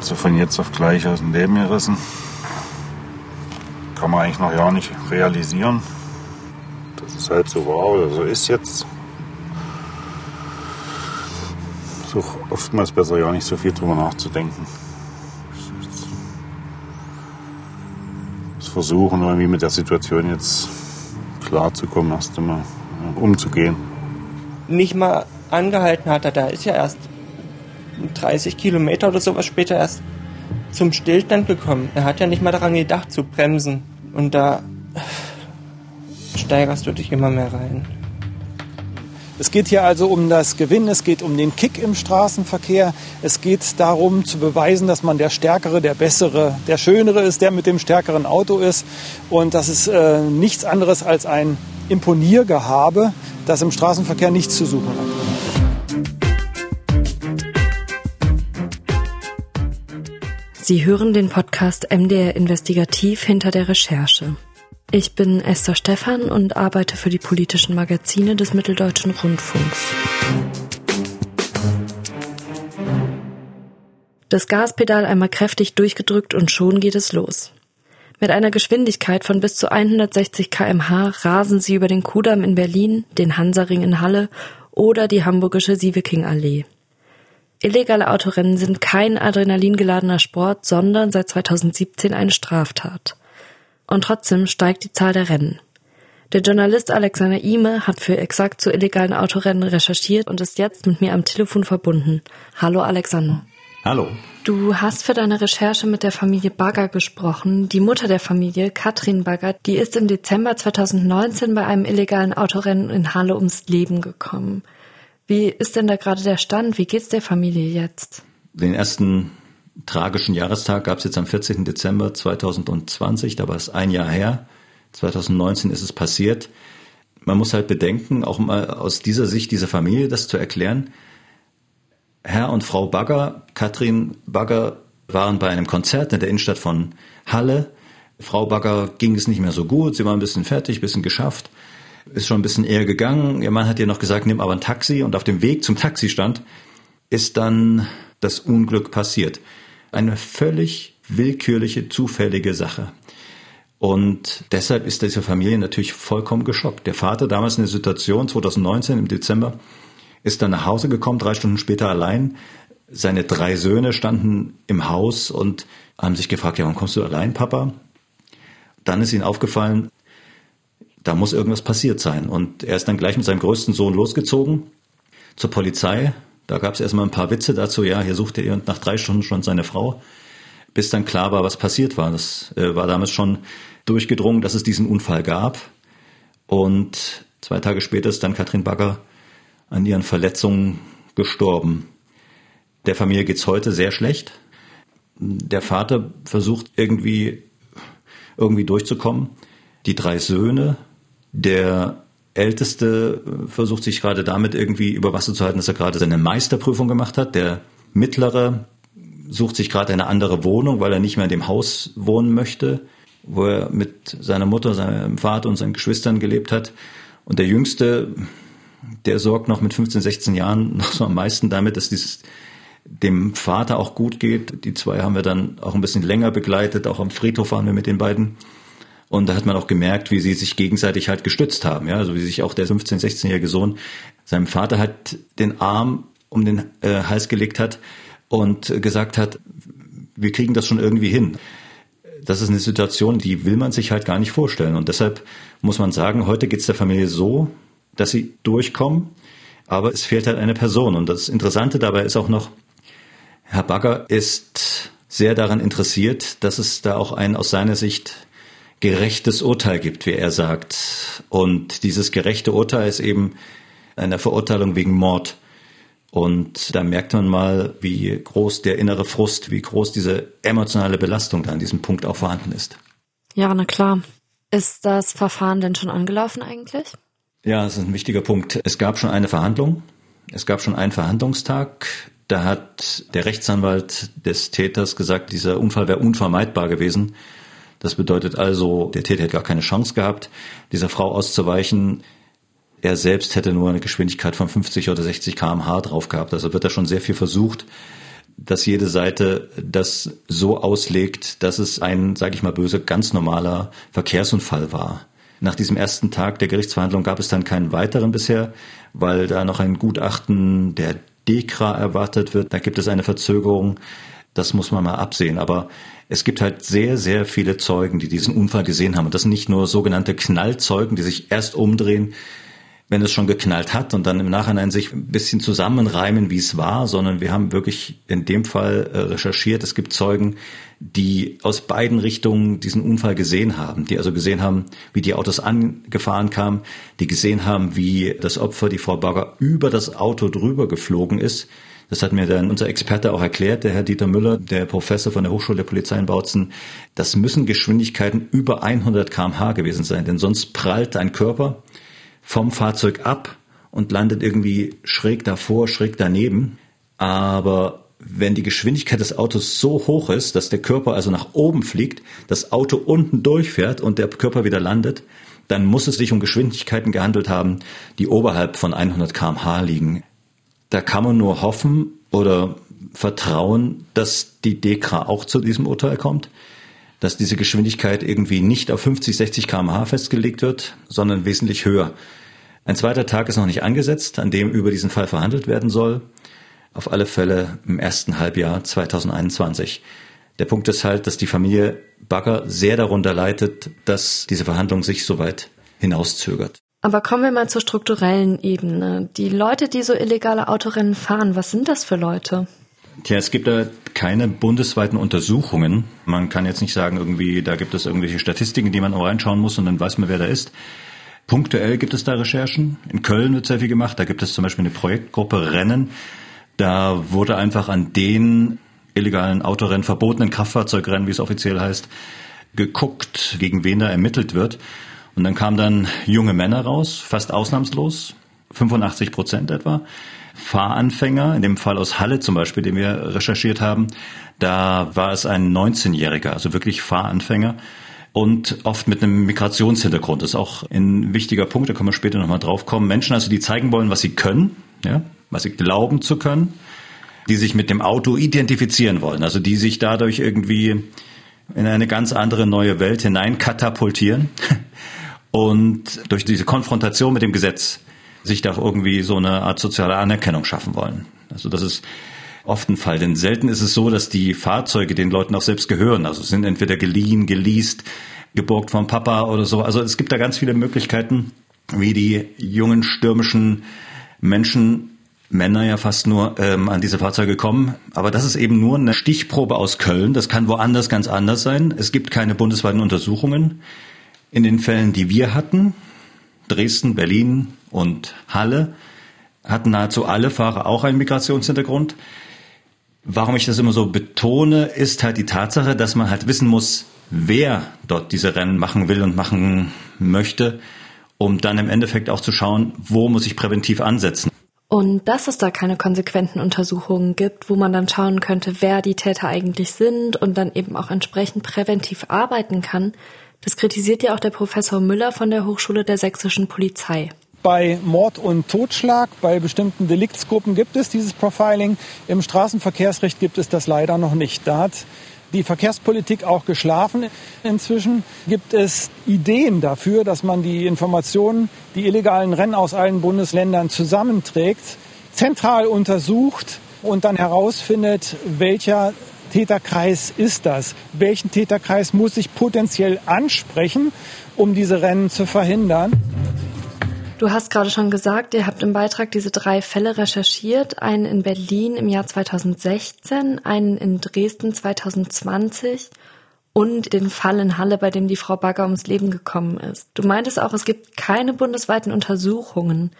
wird sie von jetzt auf gleich aus dem Leben gerissen. Kann man eigentlich noch gar nicht realisieren. Das ist halt so war oder so ist jetzt. So oftmals besser ja nicht so viel drüber nachzudenken. Das Versuchen irgendwie mit der Situation jetzt klarzukommen, erst einmal umzugehen. Nicht mal angehalten hat er, da ist ja erst 30 Kilometer oder sowas später erst zum Stillstand gekommen. Er hat ja nicht mal daran gedacht zu bremsen. Und da steigerst du dich immer mehr rein. Es geht hier also um das Gewinnen, es geht um den Kick im Straßenverkehr, es geht darum zu beweisen, dass man der Stärkere, der Bessere, der Schönere ist, der mit dem stärkeren Auto ist. Und das ist äh, nichts anderes als ein Imponiergehabe, das im Straßenverkehr nichts zu suchen hat. Sie hören den Podcast MDR Investigativ hinter der Recherche. Ich bin Esther Stephan und arbeite für die politischen Magazine des Mitteldeutschen Rundfunks. Das Gaspedal einmal kräftig durchgedrückt und schon geht es los. Mit einer Geschwindigkeit von bis zu 160 kmh rasen sie über den Kudamm in Berlin, den Hansaring in Halle oder die hamburgische Sieveking-Allee. Illegale Autorennen sind kein adrenalingeladener Sport, sondern seit 2017 eine Straftat. Und trotzdem steigt die Zahl der Rennen. Der Journalist Alexander Ime hat für exakt zu illegalen Autorennen recherchiert und ist jetzt mit mir am Telefon verbunden. Hallo Alexander. Hallo. Du hast für deine Recherche mit der Familie Bagger gesprochen. Die Mutter der Familie, Katrin Bagger, die ist im Dezember 2019 bei einem illegalen Autorennen in Halle ums Leben gekommen. Wie ist denn da gerade der Stand? Wie geht's der Familie jetzt? Den ersten tragischen Jahrestag gab es jetzt am 14. Dezember 2020, da war es ein Jahr her. 2019 ist es passiert. Man muss halt bedenken, auch mal aus dieser Sicht dieser Familie das zu erklären. Herr und Frau Bagger, Katrin Bagger, waren bei einem Konzert in der Innenstadt von Halle. Frau Bagger ging es nicht mehr so gut, sie war ein bisschen fertig, ein bisschen geschafft ist schon ein bisschen eher gegangen. Ihr Mann hat ihr noch gesagt, nimm aber ein Taxi. Und auf dem Weg zum Taxistand ist dann das Unglück passiert. Eine völlig willkürliche, zufällige Sache. Und deshalb ist diese Familie natürlich vollkommen geschockt. Der Vater damals in der Situation, 2019 im Dezember, ist dann nach Hause gekommen, drei Stunden später allein. Seine drei Söhne standen im Haus und haben sich gefragt, ja, warum kommst du allein, Papa? Dann ist ihnen aufgefallen, da muss irgendwas passiert sein. Und er ist dann gleich mit seinem größten Sohn losgezogen zur Polizei. Da gab es erstmal ein paar Witze dazu, ja, hier suchte er nach drei Stunden schon seine Frau, bis dann klar war, was passiert war. Das äh, war damals schon durchgedrungen, dass es diesen Unfall gab. Und zwei Tage später ist dann Katrin Bagger an ihren Verletzungen gestorben. Der Familie geht's heute sehr schlecht. Der Vater versucht irgendwie, irgendwie durchzukommen. Die drei Söhne der Älteste versucht sich gerade damit irgendwie über Wasser zu halten, dass er gerade seine Meisterprüfung gemacht hat. Der Mittlere sucht sich gerade eine andere Wohnung, weil er nicht mehr in dem Haus wohnen möchte, wo er mit seiner Mutter, seinem Vater und seinen Geschwistern gelebt hat. Und der Jüngste, der sorgt noch mit 15, 16 Jahren noch so am meisten damit, dass dieses dem Vater auch gut geht. Die zwei haben wir dann auch ein bisschen länger begleitet. Auch am Friedhof waren wir mit den beiden. Und da hat man auch gemerkt, wie sie sich gegenseitig halt gestützt haben. Ja, also wie sich auch der 15-, 16-jährige Sohn seinem Vater halt den Arm um den äh, Hals gelegt hat und gesagt hat, wir kriegen das schon irgendwie hin. Das ist eine Situation, die will man sich halt gar nicht vorstellen. Und deshalb muss man sagen, heute geht es der Familie so, dass sie durchkommen, aber es fehlt halt eine Person. Und das Interessante dabei ist auch noch, Herr Bagger ist sehr daran interessiert, dass es da auch ein aus seiner Sicht gerechtes Urteil gibt, wie er sagt. Und dieses gerechte Urteil ist eben eine Verurteilung wegen Mord. Und da merkt man mal, wie groß der innere Frust, wie groß diese emotionale Belastung da an diesem Punkt auch vorhanden ist. Ja, na klar. Ist das Verfahren denn schon angelaufen eigentlich? Ja, das ist ein wichtiger Punkt. Es gab schon eine Verhandlung. Es gab schon einen Verhandlungstag. Da hat der Rechtsanwalt des Täters gesagt, dieser Unfall wäre unvermeidbar gewesen. Das bedeutet also, der Täter hätte gar keine Chance gehabt, dieser Frau auszuweichen. Er selbst hätte nur eine Geschwindigkeit von 50 oder 60 kmh drauf gehabt. Also wird da schon sehr viel versucht. dass jede Seite das so auslegt, dass es ein, sage ich mal böse, ganz normaler Verkehrsunfall war. Nach diesem ersten Tag der Gerichtsverhandlung gab es dann keinen weiteren bisher, weil da noch ein Gutachten der DEKRA erwartet wird. Da gibt es eine Verzögerung. Das muss man mal absehen. Aber es gibt halt sehr, sehr viele Zeugen, die diesen Unfall gesehen haben. Und das sind nicht nur sogenannte Knallzeugen, die sich erst umdrehen, wenn es schon geknallt hat und dann im Nachhinein sich ein bisschen zusammenreimen, wie es war, sondern wir haben wirklich in dem Fall äh, recherchiert. Es gibt Zeugen, die aus beiden Richtungen diesen Unfall gesehen haben, die also gesehen haben, wie die Autos angefahren kamen, die gesehen haben, wie das Opfer, die Frau Bagger, über das Auto drüber geflogen ist. Das hat mir dann unser Experte auch erklärt, der Herr Dieter Müller, der Professor von der Hochschule der Polizei in Bautzen. Das müssen Geschwindigkeiten über 100 kmh gewesen sein, denn sonst prallt ein Körper vom Fahrzeug ab und landet irgendwie schräg davor, schräg daneben. Aber wenn die Geschwindigkeit des Autos so hoch ist, dass der Körper also nach oben fliegt, das Auto unten durchfährt und der Körper wieder landet, dann muss es sich um Geschwindigkeiten gehandelt haben, die oberhalb von 100 kmh liegen. Da kann man nur hoffen oder vertrauen, dass die DEKRA auch zu diesem Urteil kommt dass diese Geschwindigkeit irgendwie nicht auf 50, 60 kmh festgelegt wird, sondern wesentlich höher. Ein zweiter Tag ist noch nicht angesetzt, an dem über diesen Fall verhandelt werden soll. Auf alle Fälle im ersten Halbjahr 2021. Der Punkt ist halt, dass die Familie Bagger sehr darunter leidet, dass diese Verhandlung sich so weit hinauszögert. Aber kommen wir mal zur strukturellen Ebene. Die Leute, die so illegale Autorennen fahren, was sind das für Leute? Tja, es gibt da keine bundesweiten Untersuchungen. Man kann jetzt nicht sagen, irgendwie, da gibt es irgendwelche Statistiken, die man auch reinschauen muss und dann weiß man, wer da ist. Punktuell gibt es da Recherchen. In Köln wird sehr viel gemacht. Da gibt es zum Beispiel eine Projektgruppe Rennen. Da wurde einfach an den illegalen Autorennen, verbotenen Kraftfahrzeugrennen, wie es offiziell heißt, geguckt, gegen wen da ermittelt wird. Und dann kamen dann junge Männer raus, fast ausnahmslos, 85 Prozent etwa, Fahranfänger, in dem Fall aus Halle zum Beispiel, den wir recherchiert haben, da war es ein 19-Jähriger, also wirklich Fahranfänger und oft mit einem Migrationshintergrund. Das ist auch ein wichtiger Punkt, da können wir später nochmal drauf kommen. Menschen also, die zeigen wollen, was sie können, ja, was sie glauben zu können, die sich mit dem Auto identifizieren wollen, also die sich dadurch irgendwie in eine ganz andere neue Welt hinein katapultieren und durch diese Konfrontation mit dem Gesetz sich da irgendwie so eine Art soziale Anerkennung schaffen wollen. Also das ist oft ein Fall. Denn selten ist es so, dass die Fahrzeuge den Leuten auch selbst gehören. Also sind entweder geliehen, geleast, geborgt vom Papa oder so. Also es gibt da ganz viele Möglichkeiten, wie die jungen stürmischen Menschen, Männer ja fast nur, ähm, an diese Fahrzeuge kommen. Aber das ist eben nur eine Stichprobe aus Köln. Das kann woanders ganz anders sein. Es gibt keine bundesweiten Untersuchungen. In den Fällen, die wir hatten, Dresden, Berlin und Halle hatten nahezu alle Fahrer auch einen Migrationshintergrund. Warum ich das immer so betone, ist halt die Tatsache, dass man halt wissen muss, wer dort diese Rennen machen will und machen möchte, um dann im Endeffekt auch zu schauen, wo muss ich präventiv ansetzen. Und dass es da keine konsequenten Untersuchungen gibt, wo man dann schauen könnte, wer die Täter eigentlich sind und dann eben auch entsprechend präventiv arbeiten kann, das kritisiert ja auch der Professor Müller von der Hochschule der sächsischen Polizei. Bei Mord und Totschlag, bei bestimmten Deliktsgruppen gibt es dieses Profiling. Im Straßenverkehrsrecht gibt es das leider noch nicht. Da hat die Verkehrspolitik auch geschlafen. Inzwischen gibt es Ideen dafür, dass man die Informationen, die illegalen Rennen aus allen Bundesländern zusammenträgt, zentral untersucht und dann herausfindet, welcher Täterkreis ist das? Welchen Täterkreis muss ich potenziell ansprechen, um diese Rennen zu verhindern? Du hast gerade schon gesagt, ihr habt im Beitrag diese drei Fälle recherchiert. Einen in Berlin im Jahr 2016, einen in Dresden 2020 und den Fall in Halle, bei dem die Frau Bagger ums Leben gekommen ist. Du meintest auch, es gibt keine bundesweiten Untersuchungen.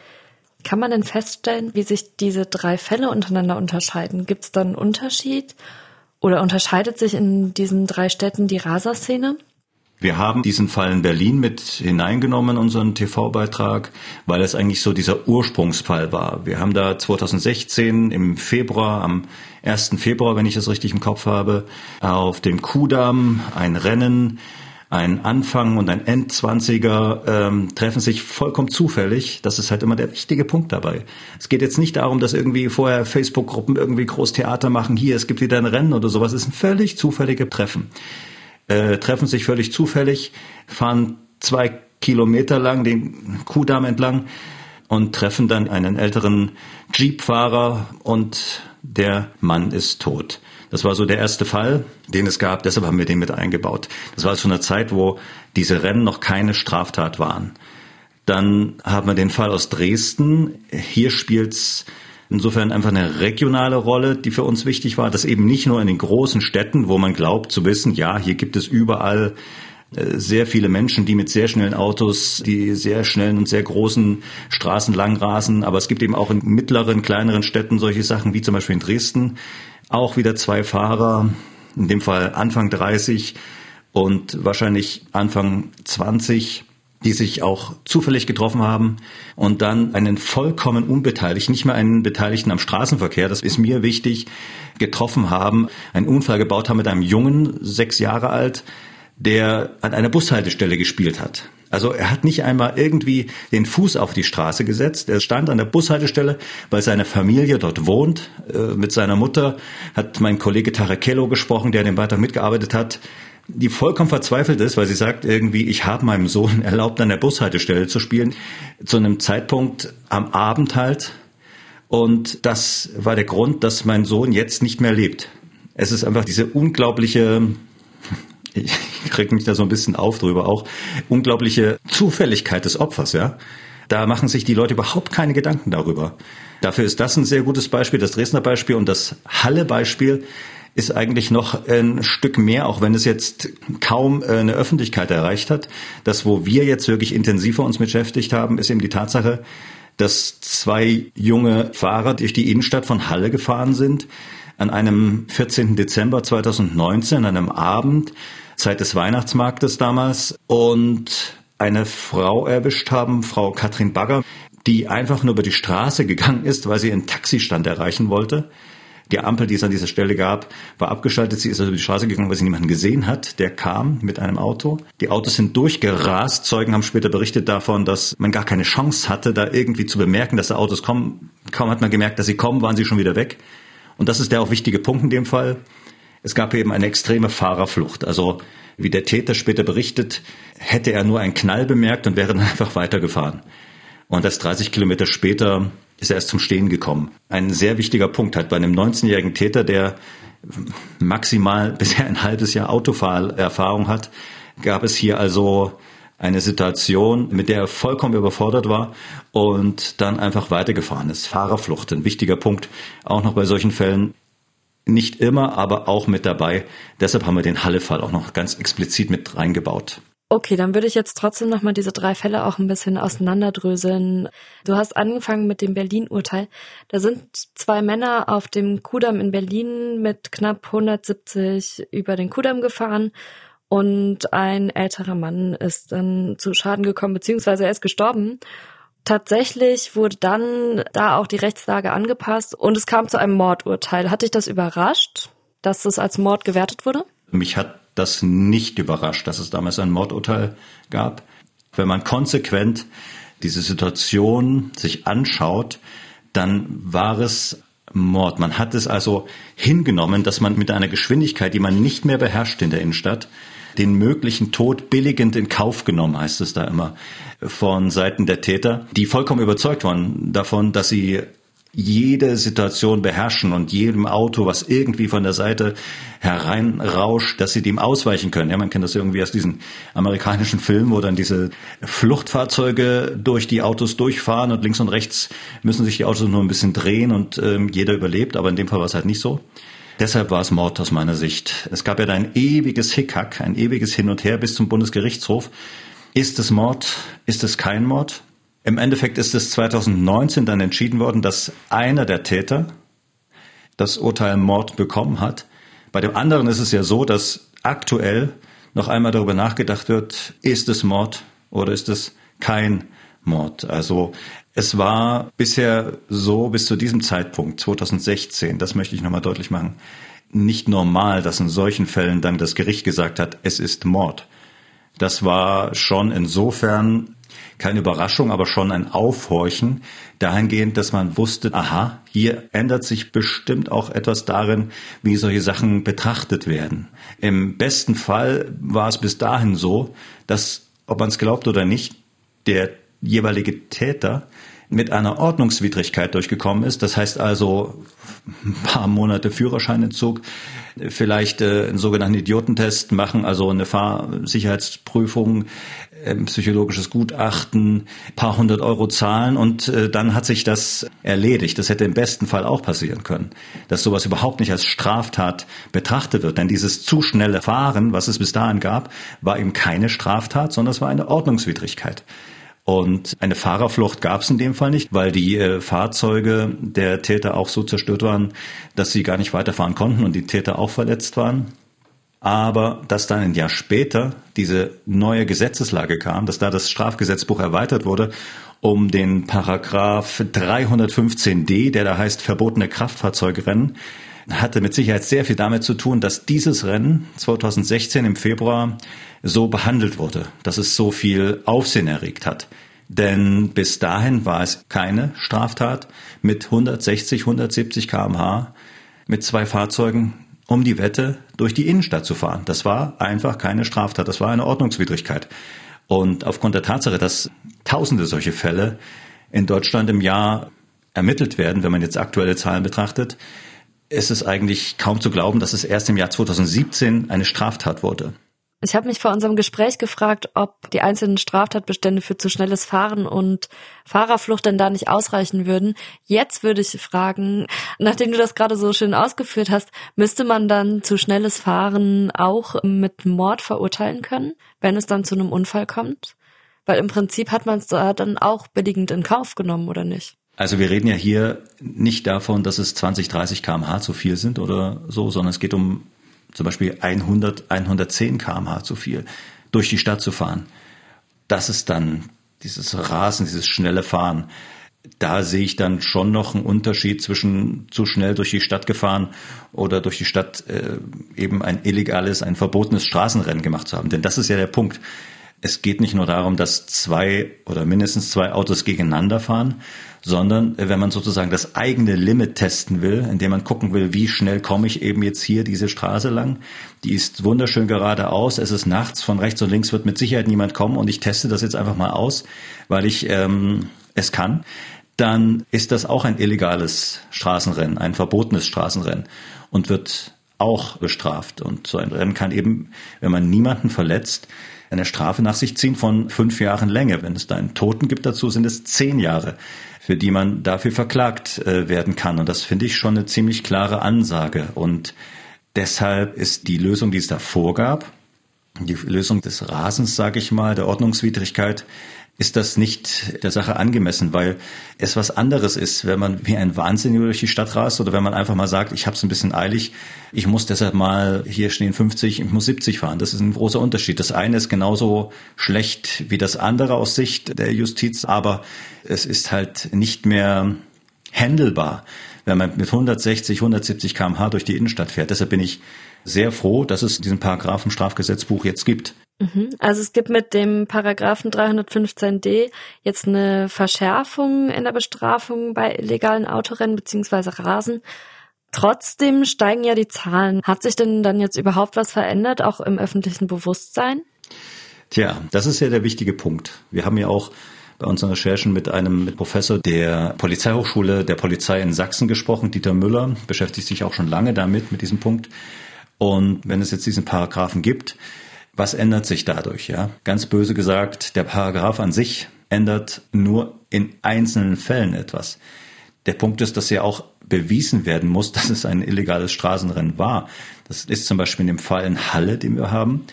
Kann man denn feststellen, wie sich diese drei Fälle untereinander unterscheiden? Gibt es da einen Unterschied? Oder unterscheidet sich in diesen drei Städten die Rasa-Szene? Wir haben diesen Fall in Berlin mit hineingenommen in unseren TV-Beitrag, weil es eigentlich so dieser Ursprungsfall war. Wir haben da 2016 im Februar, am 1. Februar, wenn ich das richtig im Kopf habe, auf dem Kudamm ein Rennen ein Anfang und ein Endzwanziger ähm, treffen sich vollkommen zufällig. Das ist halt immer der wichtige Punkt dabei. Es geht jetzt nicht darum, dass irgendwie vorher Facebook-Gruppen irgendwie groß Theater machen. Hier, es gibt wieder ein Rennen oder sowas. Es sind völlig zufällige Treffen. Äh, treffen sich völlig zufällig, fahren zwei Kilometer lang den Kuhdamm entlang und treffen dann einen älteren Jeep-Fahrer und der Mann ist tot. Das war so der erste Fall, den es gab. Deshalb haben wir den mit eingebaut. Das war zu einer Zeit, wo diese Rennen noch keine Straftat waren. Dann haben wir den Fall aus Dresden. Hier spielt's insofern einfach eine regionale Rolle, die für uns wichtig war, dass eben nicht nur in den großen Städten, wo man glaubt zu wissen, ja, hier gibt es überall sehr viele Menschen, die mit sehr schnellen Autos, die sehr schnellen und sehr großen Straßen langrasen. Aber es gibt eben auch in mittleren, kleineren Städten solche Sachen wie zum Beispiel in Dresden, auch wieder zwei Fahrer, in dem Fall Anfang 30 und wahrscheinlich Anfang 20, die sich auch zufällig getroffen haben und dann einen vollkommen unbeteiligten, nicht mehr einen Beteiligten am Straßenverkehr, das ist mir wichtig, getroffen haben, einen Unfall gebaut haben mit einem Jungen, sechs Jahre alt, der an einer Bushaltestelle gespielt hat. Also er hat nicht einmal irgendwie den Fuß auf die Straße gesetzt. Er stand an der Bushaltestelle, weil seine Familie dort wohnt. Äh, mit seiner Mutter hat mein Kollege Tarakello gesprochen, der den Beitrag mitgearbeitet hat, die vollkommen verzweifelt ist, weil sie sagt irgendwie, ich habe meinem Sohn erlaubt, an der Bushaltestelle zu spielen, zu einem Zeitpunkt am Abend halt. Und das war der Grund, dass mein Sohn jetzt nicht mehr lebt. Es ist einfach diese unglaubliche ich kriege mich da so ein bisschen auf drüber auch, unglaubliche Zufälligkeit des Opfers, ja. Da machen sich die Leute überhaupt keine Gedanken darüber. Dafür ist das ein sehr gutes Beispiel, das Dresdner Beispiel und das Halle-Beispiel ist eigentlich noch ein Stück mehr, auch wenn es jetzt kaum äh, eine Öffentlichkeit erreicht hat. Das, wo wir jetzt wirklich intensiver uns beschäftigt haben, ist eben die Tatsache, dass zwei junge Fahrer durch die Innenstadt von Halle gefahren sind an einem 14. Dezember 2019, an einem Abend, Zeit des Weihnachtsmarktes damals und eine Frau erwischt haben, Frau Katrin Bagger, die einfach nur über die Straße gegangen ist, weil sie einen Taxistand erreichen wollte. Die Ampel, die es an dieser Stelle gab, war abgeschaltet. Sie ist also über die Straße gegangen, weil sie niemanden gesehen hat. Der kam mit einem Auto. Die Autos sind durchgerast. Zeugen haben später berichtet davon, dass man gar keine Chance hatte, da irgendwie zu bemerken, dass da Autos kommen. Kaum hat man gemerkt, dass sie kommen, waren sie schon wieder weg. Und das ist der auch wichtige Punkt in dem Fall. Es gab eben eine extreme Fahrerflucht. Also wie der Täter später berichtet, hätte er nur einen Knall bemerkt und wäre dann einfach weitergefahren. Und erst 30 Kilometer später ist er erst zum Stehen gekommen. Ein sehr wichtiger Punkt halt bei einem 19-jährigen Täter, der maximal bisher ein halbes Jahr Autofahrerfahrung hat, gab es hier also eine Situation, mit der er vollkommen überfordert war und dann einfach weitergefahren ist. Fahrerflucht, ein wichtiger Punkt, auch noch bei solchen Fällen. Nicht immer, aber auch mit dabei. Deshalb haben wir den Halle-Fall auch noch ganz explizit mit reingebaut. Okay, dann würde ich jetzt trotzdem nochmal diese drei Fälle auch ein bisschen auseinanderdröseln. Du hast angefangen mit dem Berlin-Urteil. Da sind zwei Männer auf dem Kudamm in Berlin mit knapp 170 über den Kudamm gefahren und ein älterer Mann ist dann zu Schaden gekommen, beziehungsweise er ist gestorben. Tatsächlich wurde dann da auch die Rechtslage angepasst und es kam zu einem Mordurteil. Hat dich das überrascht, dass es als Mord gewertet wurde? Mich hat das nicht überrascht, dass es damals ein Mordurteil gab. Wenn man konsequent diese Situation sich anschaut, dann war es Mord. Man hat es also hingenommen, dass man mit einer Geschwindigkeit, die man nicht mehr beherrscht in der Innenstadt, den möglichen Tod billigend in Kauf genommen, heißt es da immer, von Seiten der Täter, die vollkommen überzeugt waren davon, dass sie jede Situation beherrschen und jedem Auto, was irgendwie von der Seite hereinrauscht, dass sie dem ausweichen können. Ja, man kennt das irgendwie aus diesen amerikanischen Filmen, wo dann diese Fluchtfahrzeuge durch die Autos durchfahren und links und rechts müssen sich die Autos nur ein bisschen drehen und ähm, jeder überlebt, aber in dem Fall war es halt nicht so. Deshalb war es Mord aus meiner Sicht. Es gab ja da ein ewiges Hickhack, ein ewiges Hin und Her bis zum Bundesgerichtshof. Ist es Mord? Ist es kein Mord? Im Endeffekt ist es 2019 dann entschieden worden, dass einer der Täter das Urteil Mord bekommen hat. Bei dem anderen ist es ja so, dass aktuell noch einmal darüber nachgedacht wird, ist es Mord oder ist es kein Mord? Also es war bisher so bis zu diesem Zeitpunkt, 2016, das möchte ich nochmal deutlich machen, nicht normal, dass in solchen Fällen dann das Gericht gesagt hat, es ist Mord. Das war schon insofern keine Überraschung, aber schon ein Aufhorchen dahingehend, dass man wusste, aha, hier ändert sich bestimmt auch etwas darin, wie solche Sachen betrachtet werden. Im besten Fall war es bis dahin so, dass, ob man es glaubt oder nicht, der jeweilige Täter mit einer Ordnungswidrigkeit durchgekommen ist. Das heißt also ein paar Monate Führerscheinentzug, vielleicht äh, einen sogenannten Idiotentest machen, also eine Fahrsicherheitsprüfung, äh, psychologisches Gutachten, paar hundert Euro zahlen und äh, dann hat sich das erledigt. Das hätte im besten Fall auch passieren können, dass sowas überhaupt nicht als Straftat betrachtet wird. Denn dieses zu schnelle Fahren, was es bis dahin gab, war eben keine Straftat, sondern es war eine Ordnungswidrigkeit. Und eine Fahrerflucht gab es in dem Fall nicht, weil die äh, Fahrzeuge der Täter auch so zerstört waren, dass sie gar nicht weiterfahren konnten und die Täter auch verletzt waren. Aber dass dann ein Jahr später diese neue Gesetzeslage kam, dass da das Strafgesetzbuch erweitert wurde um den Paragraph 315d, der da heißt verbotene Kraftfahrzeugrennen, hatte mit Sicherheit sehr viel damit zu tun, dass dieses Rennen 2016 im Februar so behandelt wurde, dass es so viel Aufsehen erregt hat. Denn bis dahin war es keine Straftat mit 160, 170 kmh mit zwei Fahrzeugen um die Wette durch die Innenstadt zu fahren. Das war einfach keine Straftat, das war eine Ordnungswidrigkeit. Und aufgrund der Tatsache, dass tausende solche Fälle in Deutschland im Jahr ermittelt werden, wenn man jetzt aktuelle Zahlen betrachtet, ist es eigentlich kaum zu glauben, dass es erst im Jahr 2017 eine Straftat wurde. Ich habe mich vor unserem Gespräch gefragt, ob die einzelnen Straftatbestände für zu schnelles Fahren und Fahrerflucht denn da nicht ausreichen würden. Jetzt würde ich fragen, nachdem du das gerade so schön ausgeführt hast, müsste man dann zu schnelles Fahren auch mit Mord verurteilen können, wenn es dann zu einem Unfall kommt? Weil im Prinzip hat man es da dann auch billigend in Kauf genommen, oder nicht? Also wir reden ja hier nicht davon, dass es 20, 30 kmh zu viel sind oder so, sondern es geht um zum Beispiel 100, 110 kmh zu viel, durch die Stadt zu fahren. Das ist dann dieses Rasen, dieses schnelle Fahren. Da sehe ich dann schon noch einen Unterschied zwischen zu schnell durch die Stadt gefahren oder durch die Stadt äh, eben ein illegales, ein verbotenes Straßenrennen gemacht zu haben. Denn das ist ja der Punkt. Es geht nicht nur darum, dass zwei oder mindestens zwei Autos gegeneinander fahren, sondern äh, wenn man sozusagen das eigene Limit testen will, indem man gucken will, wie schnell komme ich eben jetzt hier diese Straße lang. Die ist wunderschön geradeaus, es ist nachts, von rechts und links wird mit Sicherheit niemand kommen und ich teste das jetzt einfach mal aus, weil ich ähm, es kann. Dann ist das auch ein illegales Straßenrennen, ein verbotenes Straßenrennen und wird auch bestraft. Und so ein Rennen kann eben, wenn man niemanden verletzt, eine Strafe nach sich ziehen von fünf Jahren Länge. Wenn es da einen Toten gibt dazu, sind es zehn Jahre für die man dafür verklagt äh, werden kann. Und das finde ich schon eine ziemlich klare Ansage. Und deshalb ist die Lösung, die es da vorgab, die Lösung des Rasens, sage ich mal, der Ordnungswidrigkeit, ist das nicht der Sache angemessen, weil es was anderes ist, wenn man wie ein Wahnsinniger durch die Stadt rast oder wenn man einfach mal sagt, ich habe es ein bisschen eilig, ich muss deshalb mal, hier stehen 50, ich muss 70 fahren. Das ist ein großer Unterschied. Das eine ist genauso schlecht wie das andere aus Sicht der Justiz, aber es ist halt nicht mehr handelbar, wenn man mit 160, 170 kmh durch die Innenstadt fährt. Deshalb bin ich sehr froh, dass es diesen Paragraphen Strafgesetzbuch jetzt gibt. Mhm. Also es gibt mit dem Paragraphen 315d jetzt eine Verschärfung in der Bestrafung bei illegalen Autorennen beziehungsweise Rasen. Trotzdem steigen ja die Zahlen. Hat sich denn dann jetzt überhaupt was verändert, auch im öffentlichen Bewusstsein? Tja, das ist ja der wichtige Punkt. Wir haben ja auch bei unseren Recherchen mit einem Professor der Polizeihochschule der Polizei in Sachsen gesprochen, Dieter Müller, beschäftigt sich auch schon lange damit, mit diesem Punkt. Und wenn es jetzt diesen Paragraphen gibt, was ändert sich dadurch? Ja, ganz böse gesagt, der Paragraph an sich ändert nur in einzelnen Fällen etwas. Der Punkt ist, dass ja auch bewiesen werden muss, dass es ein illegales Straßenrennen war. Das ist zum Beispiel in dem Fall in Halle, den wir haben,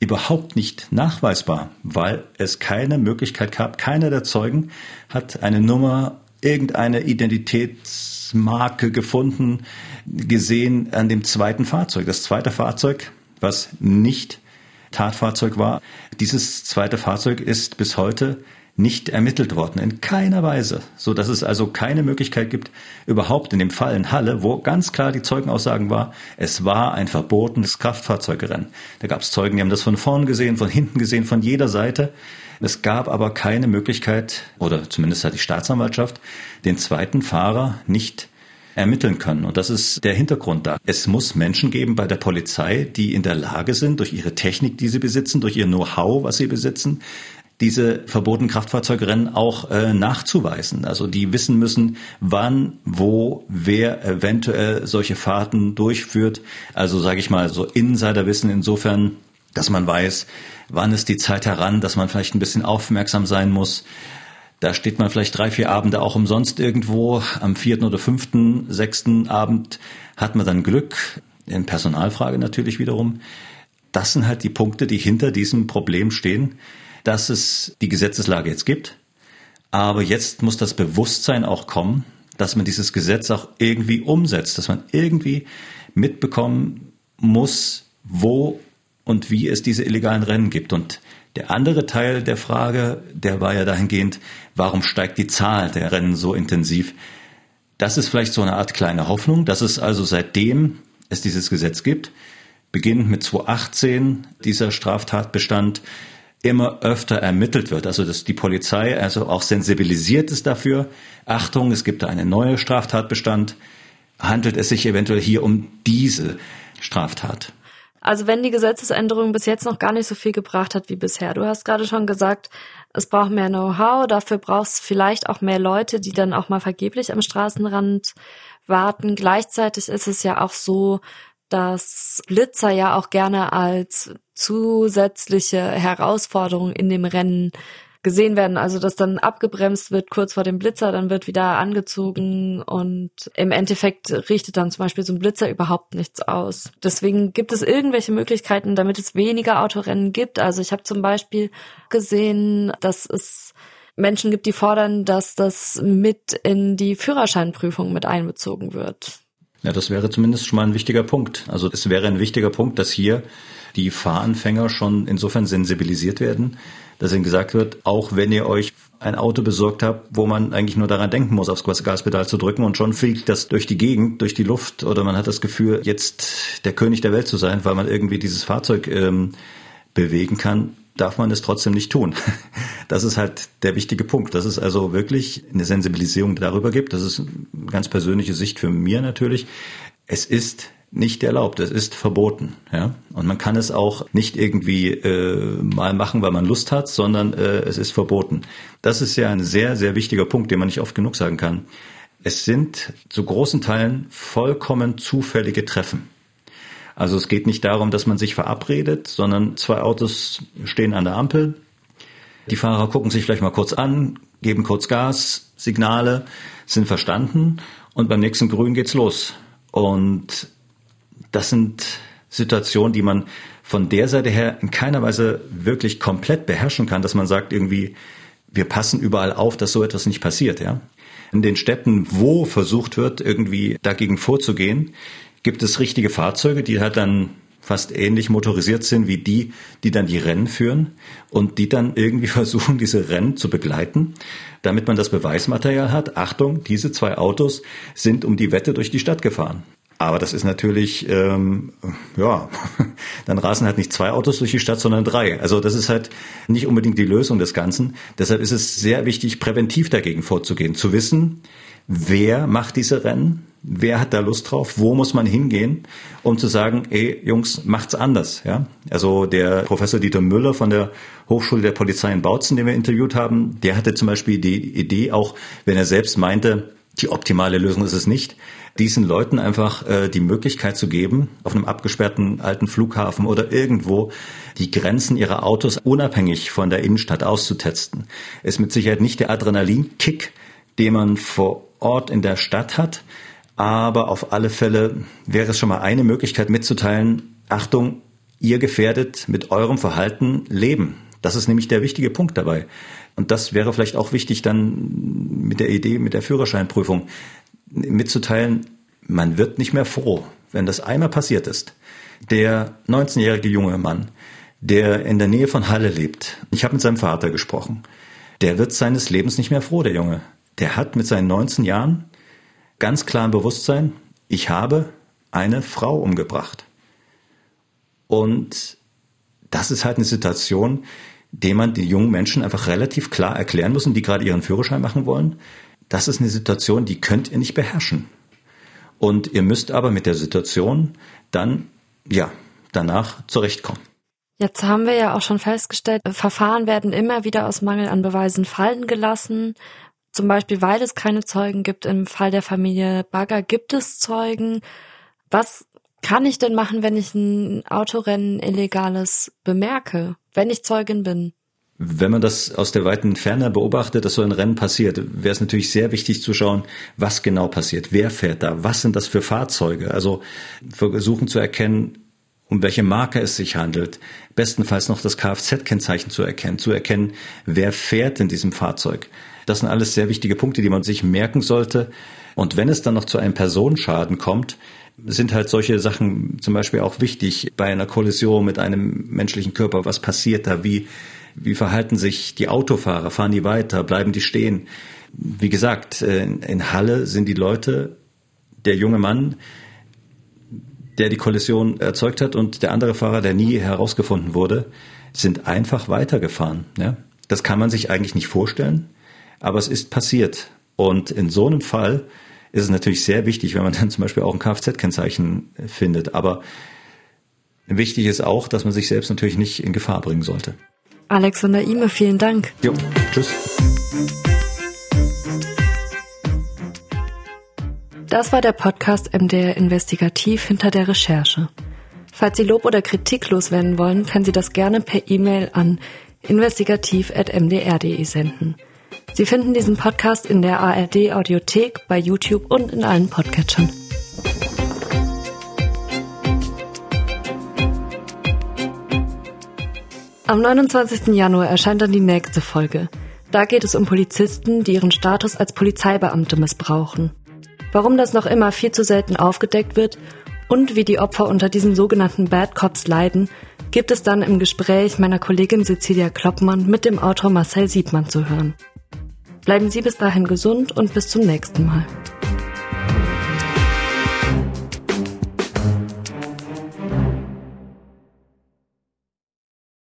überhaupt nicht nachweisbar, weil es keine Möglichkeit gab. Keiner der Zeugen hat eine Nummer, irgendeine Identitätsmarke gefunden, gesehen an dem zweiten Fahrzeug. Das zweite Fahrzeug, was nicht Tatfahrzeug war. Dieses zweite Fahrzeug ist bis heute nicht ermittelt worden, in keiner Weise, so dass es also keine Möglichkeit gibt, überhaupt in dem Fall in Halle, wo ganz klar die Zeugenaussagen war, es war ein verbotenes Kraftfahrzeugrennen. Da gab es Zeugen, die haben das von vorn gesehen, von hinten gesehen, von jeder Seite. Es gab aber keine Möglichkeit, oder zumindest hat die Staatsanwaltschaft, den zweiten Fahrer nicht ermitteln können. Und das ist der Hintergrund da. Es muss Menschen geben bei der Polizei, die in der Lage sind, durch ihre Technik, die sie besitzen, durch ihr Know-how, was sie besitzen, diese verbotenen Kraftfahrzeugrennen auch äh, nachzuweisen. Also die wissen müssen, wann, wo, wer eventuell solche Fahrten durchführt. Also sage ich mal so Insiderwissen insofern, dass man weiß, wann ist die Zeit heran, dass man vielleicht ein bisschen aufmerksam sein muss. Da steht man vielleicht drei, vier Abende auch umsonst irgendwo. Am vierten oder fünften, sechsten Abend hat man dann Glück. In Personalfrage natürlich wiederum. Das sind halt die Punkte, die hinter diesem Problem stehen, dass es die Gesetzeslage jetzt gibt. Aber jetzt muss das Bewusstsein auch kommen, dass man dieses Gesetz auch irgendwie umsetzt, dass man irgendwie mitbekommen muss, wo und wie es diese illegalen Rennen gibt. Und der andere Teil der Frage, der war ja dahingehend, warum steigt die Zahl der Rennen so intensiv? Das ist vielleicht so eine Art kleine Hoffnung, dass es also seitdem es dieses Gesetz gibt, beginnend mit 2018 dieser Straftatbestand immer öfter ermittelt wird. Also dass die Polizei also auch sensibilisiert ist dafür. Achtung, es gibt da einen neuen Straftatbestand. Handelt es sich eventuell hier um diese Straftat? Also wenn die Gesetzesänderung bis jetzt noch gar nicht so viel gebracht hat wie bisher. Du hast gerade schon gesagt, es braucht mehr Know-how, dafür brauchst vielleicht auch mehr Leute, die dann auch mal vergeblich am Straßenrand warten. Gleichzeitig ist es ja auch so, dass Blitzer ja auch gerne als zusätzliche Herausforderung in dem Rennen gesehen werden. Also dass dann abgebremst wird kurz vor dem Blitzer, dann wird wieder angezogen und im Endeffekt richtet dann zum Beispiel so ein Blitzer überhaupt nichts aus. Deswegen gibt es irgendwelche Möglichkeiten, damit es weniger Autorennen gibt. Also ich habe zum Beispiel gesehen, dass es Menschen gibt, die fordern, dass das mit in die Führerscheinprüfung mit einbezogen wird. Ja, das wäre zumindest schon mal ein wichtiger Punkt. Also es wäre ein wichtiger Punkt, dass hier die Fahranfänger schon insofern sensibilisiert werden, dass ihnen gesagt wird, auch wenn ihr euch ein Auto besorgt habt, wo man eigentlich nur daran denken muss, aufs Gaspedal zu drücken und schon fliegt das durch die Gegend, durch die Luft oder man hat das Gefühl, jetzt der König der Welt zu sein, weil man irgendwie dieses Fahrzeug ähm, bewegen kann, darf man es trotzdem nicht tun. Das ist halt der wichtige Punkt, dass es also wirklich eine Sensibilisierung darüber gibt. Das ist eine ganz persönliche Sicht für mir natürlich. Es ist nicht erlaubt, es ist verboten. Ja? Und man kann es auch nicht irgendwie äh, mal machen, weil man Lust hat, sondern äh, es ist verboten. Das ist ja ein sehr, sehr wichtiger Punkt, den man nicht oft genug sagen kann. Es sind zu großen Teilen vollkommen zufällige Treffen. Also es geht nicht darum, dass man sich verabredet, sondern zwei Autos stehen an der Ampel. Die Fahrer gucken sich vielleicht mal kurz an, geben kurz Gas, Signale sind verstanden und beim nächsten Grün geht's los. Und das sind Situationen, die man von der Seite her in keiner Weise wirklich komplett beherrschen kann, dass man sagt irgendwie, wir passen überall auf, dass so etwas nicht passiert, ja. In den Städten, wo versucht wird, irgendwie dagegen vorzugehen, gibt es richtige Fahrzeuge, die halt dann fast ähnlich motorisiert sind wie die, die dann die Rennen führen und die dann irgendwie versuchen, diese Rennen zu begleiten, damit man das Beweismaterial hat. Achtung, diese zwei Autos sind um die Wette durch die Stadt gefahren. Aber das ist natürlich, ähm, ja, dann rasen halt nicht zwei Autos durch die Stadt, sondern drei. Also das ist halt nicht unbedingt die Lösung des Ganzen. Deshalb ist es sehr wichtig, präventiv dagegen vorzugehen, zu wissen, wer macht diese Rennen, wer hat da Lust drauf, wo muss man hingehen, um zu sagen, ey Jungs, macht's anders. Ja? Also der Professor Dieter Müller von der Hochschule der Polizei in Bautzen, den wir interviewt haben, der hatte zum Beispiel die Idee, auch wenn er selbst meinte, die optimale Lösung ist es nicht, diesen Leuten einfach äh, die Möglichkeit zu geben, auf einem abgesperrten alten Flughafen oder irgendwo die Grenzen ihrer Autos unabhängig von der Innenstadt auszutesten. Ist mit Sicherheit nicht der Adrenalinkick, den man vor Ort in der Stadt hat, aber auf alle Fälle wäre es schon mal eine Möglichkeit mitzuteilen, Achtung, ihr gefährdet mit eurem Verhalten Leben. Das ist nämlich der wichtige Punkt dabei. Und das wäre vielleicht auch wichtig dann mit der Idee, mit der Führerscheinprüfung mitzuteilen, man wird nicht mehr froh, wenn das einmal passiert ist. Der 19-jährige junge Mann, der in der Nähe von Halle lebt, ich habe mit seinem Vater gesprochen, der wird seines Lebens nicht mehr froh, der Junge. Der hat mit seinen 19 Jahren ganz klar im Bewusstsein, ich habe eine Frau umgebracht. Und das ist halt eine Situation, die man den jungen Menschen einfach relativ klar erklären muss und die gerade ihren Führerschein machen wollen. Das ist eine Situation, die könnt ihr nicht beherrschen. Und ihr müsst aber mit der Situation dann, ja, danach zurechtkommen. Jetzt haben wir ja auch schon festgestellt, Verfahren werden immer wieder aus Mangel an Beweisen fallen gelassen. Zum Beispiel, weil es keine Zeugen gibt. Im Fall der Familie Bagger gibt es Zeugen. Was kann ich denn machen, wenn ich ein Autorennen illegales bemerke, wenn ich Zeugin bin? Wenn man das aus der weiten Ferne beobachtet, dass so ein Rennen passiert, wäre es natürlich sehr wichtig zu schauen, was genau passiert, wer fährt da, was sind das für Fahrzeuge. Also versuchen zu erkennen, um welche Marke es sich handelt. Bestenfalls noch das Kfz-Kennzeichen zu erkennen, zu erkennen, wer fährt in diesem Fahrzeug. Das sind alles sehr wichtige Punkte, die man sich merken sollte. Und wenn es dann noch zu einem Personenschaden kommt, sind halt solche Sachen zum Beispiel auch wichtig bei einer Kollision mit einem menschlichen Körper. Was passiert da? Wie, wie verhalten sich die Autofahrer? Fahren die weiter? Bleiben die stehen? Wie gesagt, äh, in Halle sind die Leute, der junge Mann, der die Kollision erzeugt hat und der andere Fahrer, der nie herausgefunden wurde, sind einfach weitergefahren. Ja? Das kann man sich eigentlich nicht vorstellen, aber es ist passiert. Und in so einem Fall ist es natürlich sehr wichtig, wenn man dann zum Beispiel auch ein Kfz-Kennzeichen findet. Aber wichtig ist auch, dass man sich selbst natürlich nicht in Gefahr bringen sollte. Alexander Ime, vielen Dank. Jo, tschüss. Das war der Podcast MDR Investigativ hinter der Recherche. Falls Sie Lob oder Kritik loswerden wollen, können Sie das gerne per E-Mail an investigativ.mdr.de senden. Sie finden diesen Podcast in der ARD Audiothek, bei YouTube und in allen Podcatchern. Am 29. Januar erscheint dann die nächste Folge. Da geht es um Polizisten, die ihren Status als Polizeibeamte missbrauchen warum das noch immer viel zu selten aufgedeckt wird und wie die Opfer unter diesen sogenannten Bad Cops leiden, gibt es dann im Gespräch meiner Kollegin Cecilia Kloppmann mit dem Autor Marcel Siebmann zu hören. Bleiben Sie bis dahin gesund und bis zum nächsten Mal.